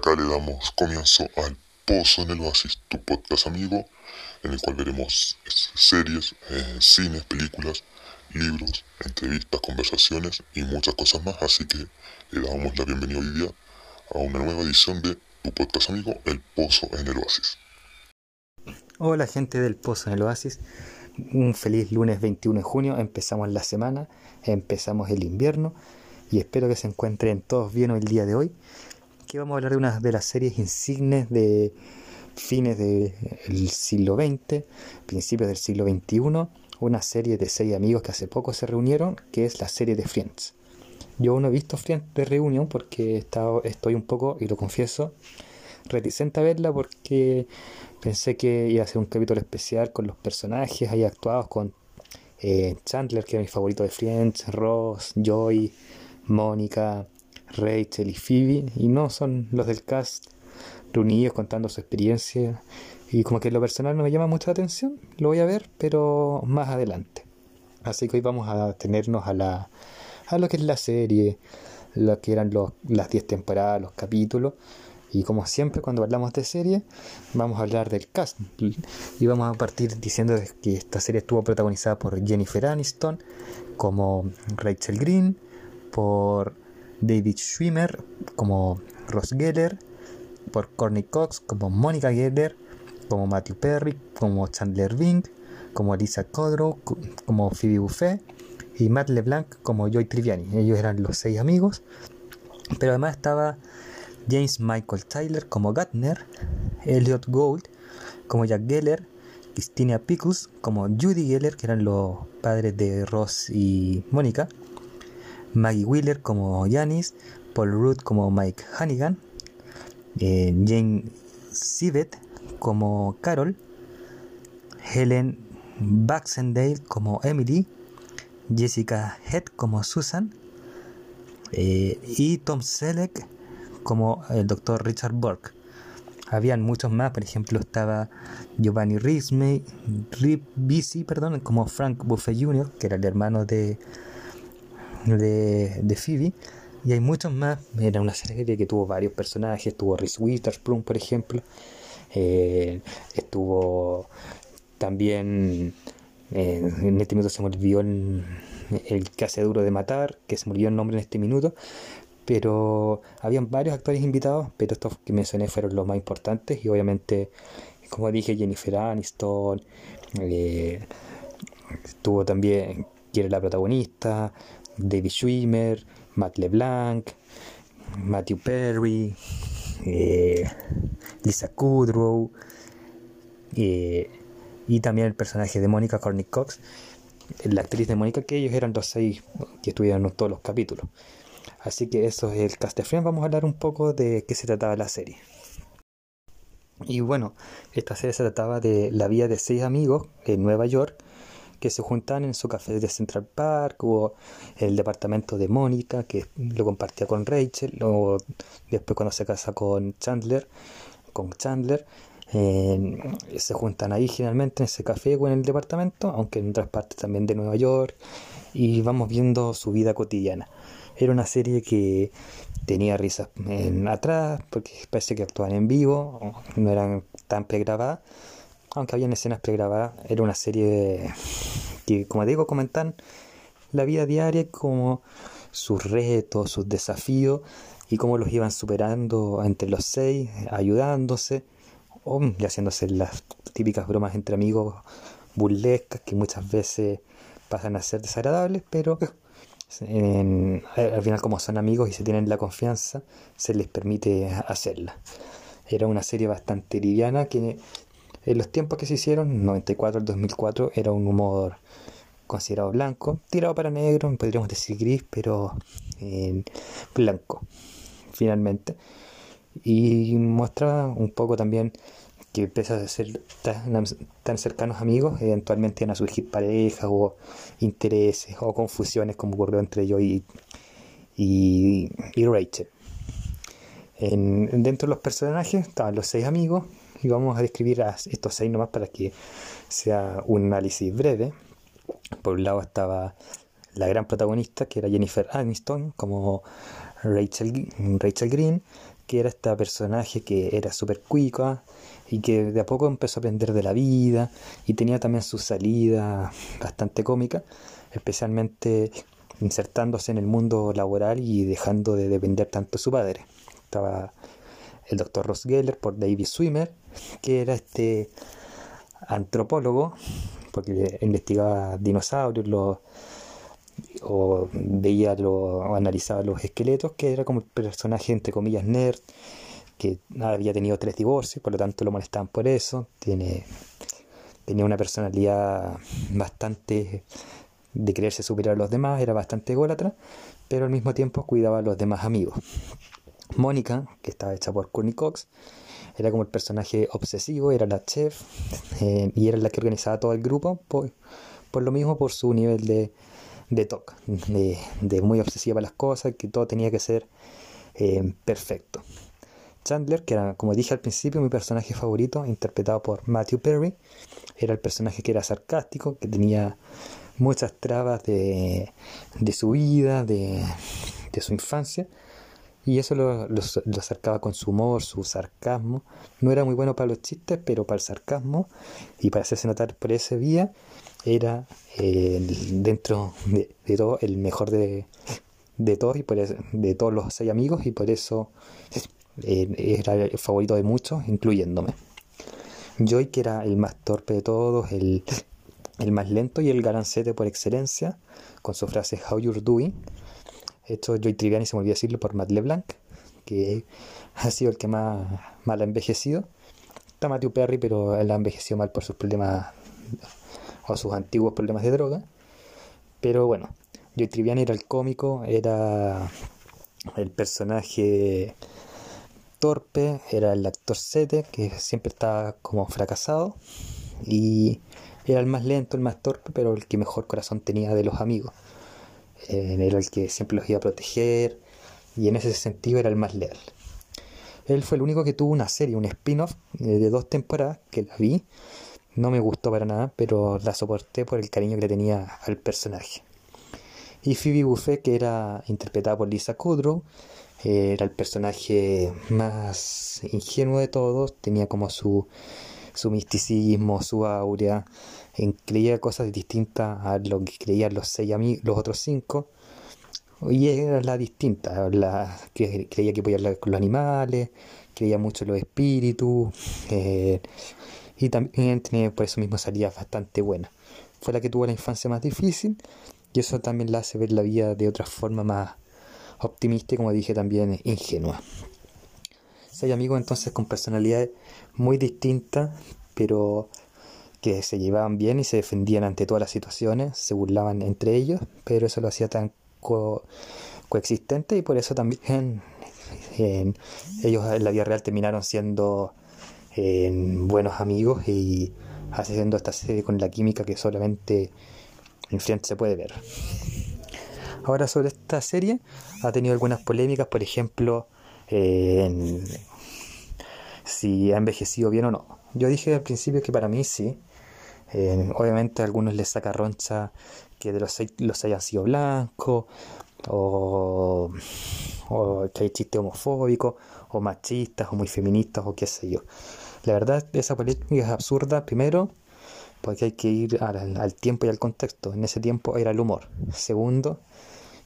acá le damos comienzo al Pozo en el Oasis, tu podcast amigo, en el cual veremos series, eh, cines, películas, libros, entrevistas, conversaciones y muchas cosas más. Así que le damos la bienvenida hoy día a una nueva edición de tu podcast amigo, El Pozo en el Oasis. Hola gente del Pozo en el Oasis, un feliz lunes 21 de junio, empezamos la semana, empezamos el invierno y espero que se encuentren todos bien el día de hoy. Aquí vamos a hablar de una de las series insignes de fines del siglo XX, principios del siglo XXI, una serie de seis amigos que hace poco se reunieron, que es la serie de Friends. Yo no he visto Friends de reunión porque estoy un poco, y lo confieso, reticente a verla porque pensé que iba a ser un capítulo especial con los personajes ahí actuados, con eh, Chandler, que es mi favorito de Friends, Ross, Joy, Mónica, Rachel y Phoebe, y no son los del cast reunidos contando su experiencia. Y como que lo personal no me llama mucha atención, lo voy a ver, pero más adelante. Así que hoy vamos a tenernos a, la, a lo que es la serie, lo que eran los, las 10 temporadas, los capítulos. Y como siempre, cuando hablamos de serie, vamos a hablar del cast. Y vamos a partir diciendo que esta serie estuvo protagonizada por Jennifer Aniston, como Rachel Green, por David Schwimmer como Ross Geller, por Courtney Cox como Monica Geller, como Matthew Perry, como Chandler Bing, como Lisa Kudrow, como Phoebe Buffet y Matt LeBlanc como Joy Triviani. Ellos eran los seis amigos, pero además estaba James Michael Tyler como Gatner, Elliot Gould como Jack Geller, Christina Picus como Judy Geller, que eran los padres de Ross y Mónica, Maggie Wheeler como Janice, Paul Rudd como Mike Hannigan, eh, Jane Sivet como Carol, Helen Baxendale como Emily, Jessica Head como Susan eh, y Tom Selleck como el doctor Richard Burke. Habían muchos más, por ejemplo estaba Giovanni Ribisi, perdón, como Frank Buffet Jr., que era el hermano de de, de Phoebe. Y hay muchos más. Era una serie que tuvo varios personajes. Estuvo Reese Witherspoon, por ejemplo. Eh, estuvo también. Eh, en este minuto se me olvidó el, el, que duro de matar, que se murió el nombre en este minuto. Pero habían varios actores invitados, pero estos que mencioné fueron los más importantes. Y obviamente, como dije, Jennifer Aniston. Eh, estuvo también, que era la protagonista. David Schwimmer, Matt LeBlanc, Matthew Perry, eh, Lisa Kudrow eh, y también el personaje de Mónica Cornick Cox, la actriz de Mónica, que ellos eran los seis que estuvieron en todos los capítulos. Así que eso es el cast de Friends. Vamos a hablar un poco de qué se trataba la serie. Y bueno, esta serie se trataba de la vida de seis amigos en Nueva York que se juntan en su café de Central Park, o el departamento de Mónica, que lo compartía con Rachel, o después cuando se casa con Chandler, con Chandler, se juntan ahí generalmente en ese café o en el departamento, aunque en otras partes también de Nueva York, y vamos viendo su vida cotidiana. Era una serie que tenía risas atrás, porque parece que actuaban en vivo, no eran tan pregrabadas aunque había escenas pregrabadas, era una serie que, como digo, comentan la vida diaria, como sus retos, sus desafíos y cómo los iban superando entre los seis, ayudándose y haciéndose las típicas bromas entre amigos burlescas que muchas veces pasan a ser desagradables, pero al final como son amigos y se tienen la confianza, se les permite hacerla. Era una serie bastante liviana que en los tiempos que se hicieron, 94 al 2004, era un humor considerado blanco, tirado para negro, podríamos decir gris, pero eh, blanco, finalmente. Y mostraba un poco también que pese a ser tan, cercanos amigos, eventualmente iban a surgir parejas o intereses o confusiones como ocurrió entre yo y, y, Rachel. En, dentro de los personajes estaban los seis amigos, y vamos a describir a estos seis nomás para que sea un análisis breve. Por un lado estaba la gran protagonista que era Jennifer Aniston como Rachel, Rachel Green, que era este personaje que era súper cuica y que de a poco empezó a aprender de la vida y tenía también su salida bastante cómica, especialmente insertándose en el mundo laboral y dejando de depender tanto de su padre. Estaba el doctor Ross Geller por David Swimmer, que era este antropólogo, porque investigaba dinosaurios, o veía lo, o analizaba los esqueletos, que era como el personaje entre comillas nerd, que había tenido tres divorcios, por lo tanto lo molestaban por eso, tiene, tenía una personalidad bastante de creerse superior a los demás, era bastante ególatra, pero al mismo tiempo cuidaba a los demás amigos. Mónica, que estaba hecha por Courtney Cox, era como el personaje obsesivo, era la chef eh, y era la que organizaba todo el grupo, por, por lo mismo por su nivel de, de TOC, de, muy obsesiva para las cosas, que todo tenía que ser eh, perfecto. Chandler, que era, como dije al principio, mi personaje favorito, interpretado por Matthew Perry, era el personaje que era sarcástico, que tenía muchas trabas de, de su vida, de, de, su infancia, y eso lo, lo, acercaba con su humor, su sarcasmo. No era muy bueno para los chistes, pero para el sarcasmo y para hacerse notar por ese vía, era dentro de, todo el mejor de, de todos y por de todos los seis amigos y por eso eh, era el favorito de muchos, incluyéndome. Joy, que era el más torpe de todos, el, el más lento y el galancete por excelencia, con su frase How you're doing. Esto Joy Triviani se me olvidó decirlo por Matt LeBlanc, que ha sido el que más mal ha envejecido. Está Matthew Perry, pero él ha envejecido mal por sus problemas o sus antiguos problemas de droga. Pero bueno, Joy Triviani era el cómico, era el personaje torpe, era el actor sete, que siempre estaba como fracasado. Y era el más lento, el más torpe, pero el que mejor corazón tenía de los amigos. Eh, era el que siempre los iba a proteger y en ese sentido era el más leal. Él fue el único que tuvo una serie, un spin-off eh, de dos temporadas que la vi no me gustó para nada, pero la soporté por el cariño que le tenía al personaje. Y Phoebe Buffet, que era interpretada por Lisa Kudrow, era el personaje más ingenuo de todos, tenía como su, su misticismo, su aurea, creía cosas distintas a lo que creían los, seis los otros cinco, y era la distinta, la creía que podía hablar con los animales, creía mucho en los espíritus, eh, y también tiene por eso mismo salidas bastante buenas. Fue la que tuvo la infancia más difícil y eso también la hace ver la vida de otra forma más optimista y como dije también ingenua. Seis amigos entonces con personalidades muy distintas pero que se llevaban bien y se defendían ante todas las situaciones, se burlaban entre ellos, pero eso lo hacía tan coexistente y por eso también ellos en la vida real terminaron siendo en buenos amigos y haciendo esta serie con la química que solamente en frente se puede ver. Ahora sobre esta serie ha tenido algunas polémicas, por ejemplo, si ha envejecido bien o no. Yo dije al principio que para mí sí. obviamente a algunos les saca roncha que de los seis los hayan sido blancos o, o que hay chistes homofóbicos o machistas o muy feministas o qué sé yo. La verdad, esa política es absurda, primero, porque hay que ir al, tiempo y al contexto. En ese tiempo era el humor. Segundo,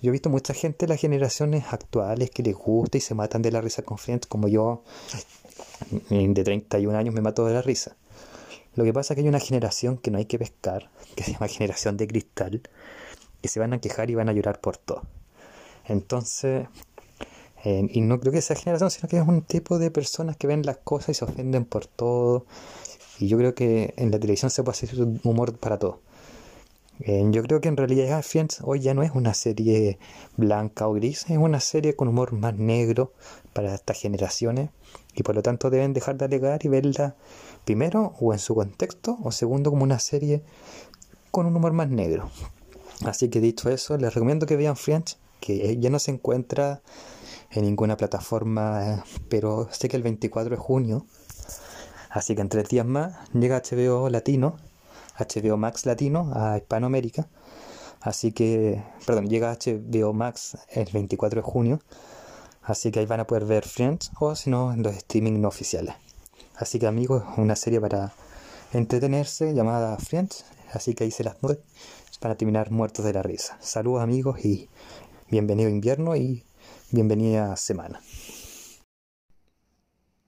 yo he visto mucha gente de las generaciones actuales que les gusta y se matan de la risa con Friends, como yo de 31 años me mato de la risa. Lo que pasa es que hay una generación que no hay que pescar, que se llama generación de cristal, que se van a quejar y van a llorar por todo. Entonces, y no creo que sea generación, sino que es un tipo de personas que ven las cosas y se ofenden por todo. Y yo creo que en la televisión se puede hacer humor para todo. Yo creo que en realidad Friends hoy ya no es una serie blanca o gris, es una serie con humor más negro para estas generaciones y por lo tanto deben dejar de alegar y verla primero o en su contexto o segundo como una serie con un humor más negro. Así que dicho eso, les recomiendo que vean Friends, que ya no se encuentra en ninguna plataforma, pero sé que el 24 de junio, así que en tres días más, llega HBO Latino, HBO Max Latino a Hispanoamérica. Así que, perdón, llega HBO Max el 24 de junio. Así que ahí van a poder ver Friends o si no en los streaming no oficiales. Así que amigos, una serie para entretenerse llamada Friends. Así que ahí se las para terminar muertos de la risa. Saludos amigos y bienvenido invierno y bienvenida semana.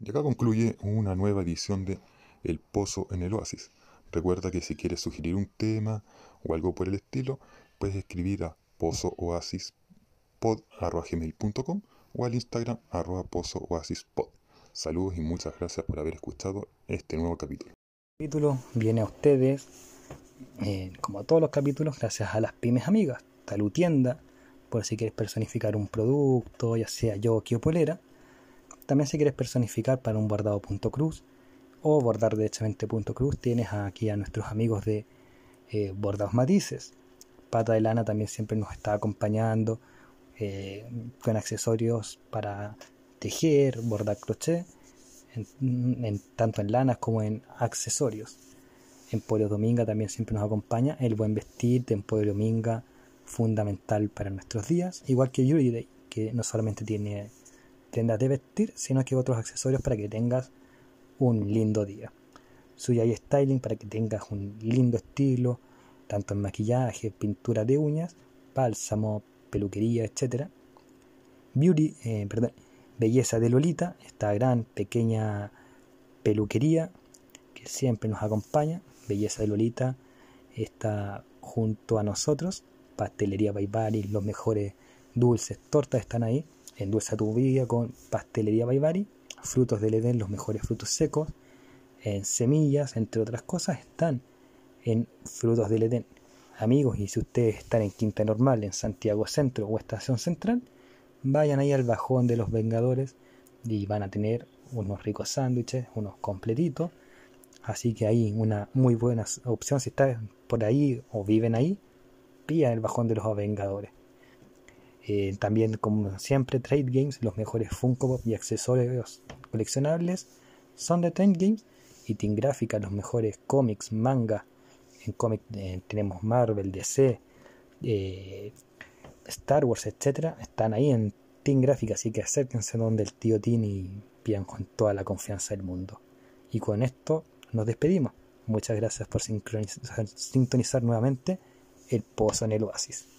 Y acá concluye una nueva edición de El Pozo en el Oasis. Recuerda que si quieres sugerir un tema o algo por el estilo, puedes escribir a pozooasispod.com o al Instagram arroba pozooasispod. Saludos y muchas gracias por haber escuchado este nuevo capítulo. El capítulo viene a ustedes, eh, como todos los capítulos, gracias a las pymes amigas. Talutienda, por si quieres personificar un producto, ya sea yo o Polera. También si quieres personificar para un bordado punto cruz o bordar derechamente punto cruz, tienes aquí a nuestros amigos de eh, Bordados Matices. Pata de Lana también siempre nos está acompañando eh, con accesorios para tejer, bordar crochet, tanto en lanas como en accesorios. Emporio Dominga también siempre nos acompaña. El buen vestir de Emporio Dominga, fundamental para nuestros días. Igual que Yuri Day, que no solamente tiene prendas de vestir, sino que otros accesorios para que tengas un lindo día. Suyai Styling para que tengas un lindo estilo, tanto en maquillaje, pintura de uñas, bálsamo, peluquería, etc. Beauty, eh, perdón, Belleza de Lolita, esta gran pequeña peluquería que siempre nos acompaña. Belleza de Lolita está junto a nosotros. Pastelería Baibari, los mejores dulces, tortas están ahí. Endulza tu vida con Pastelería Baibari. Frutos del Edén, los mejores frutos secos. En semillas, entre otras cosas, están en Frutos del Edén. Amigos, y si ustedes están en Quinta Normal, en Santiago Centro o Estación Central, vayan ahí al bajón de los Vengadores y van a tener unos ricos sándwiches, unos completitos. Así que ahí una muy buena opción si están por ahí o viven ahí, pillan el bajón de los Vengadores. Eh, también, como siempre, Trade Games, los mejores Funko y accesorios coleccionables son de Trade Games. Y Team Gráfica, los mejores cómics, manga. En cómic eh, tenemos Marvel, DC, eh, Star Wars, etcétera, están ahí en Team Gráfica, así que acérquense donde el tío Tim y pidan con toda la confianza del mundo. Y con esto nos despedimos. Muchas gracias por sintonizar nuevamente el pozo en el oasis.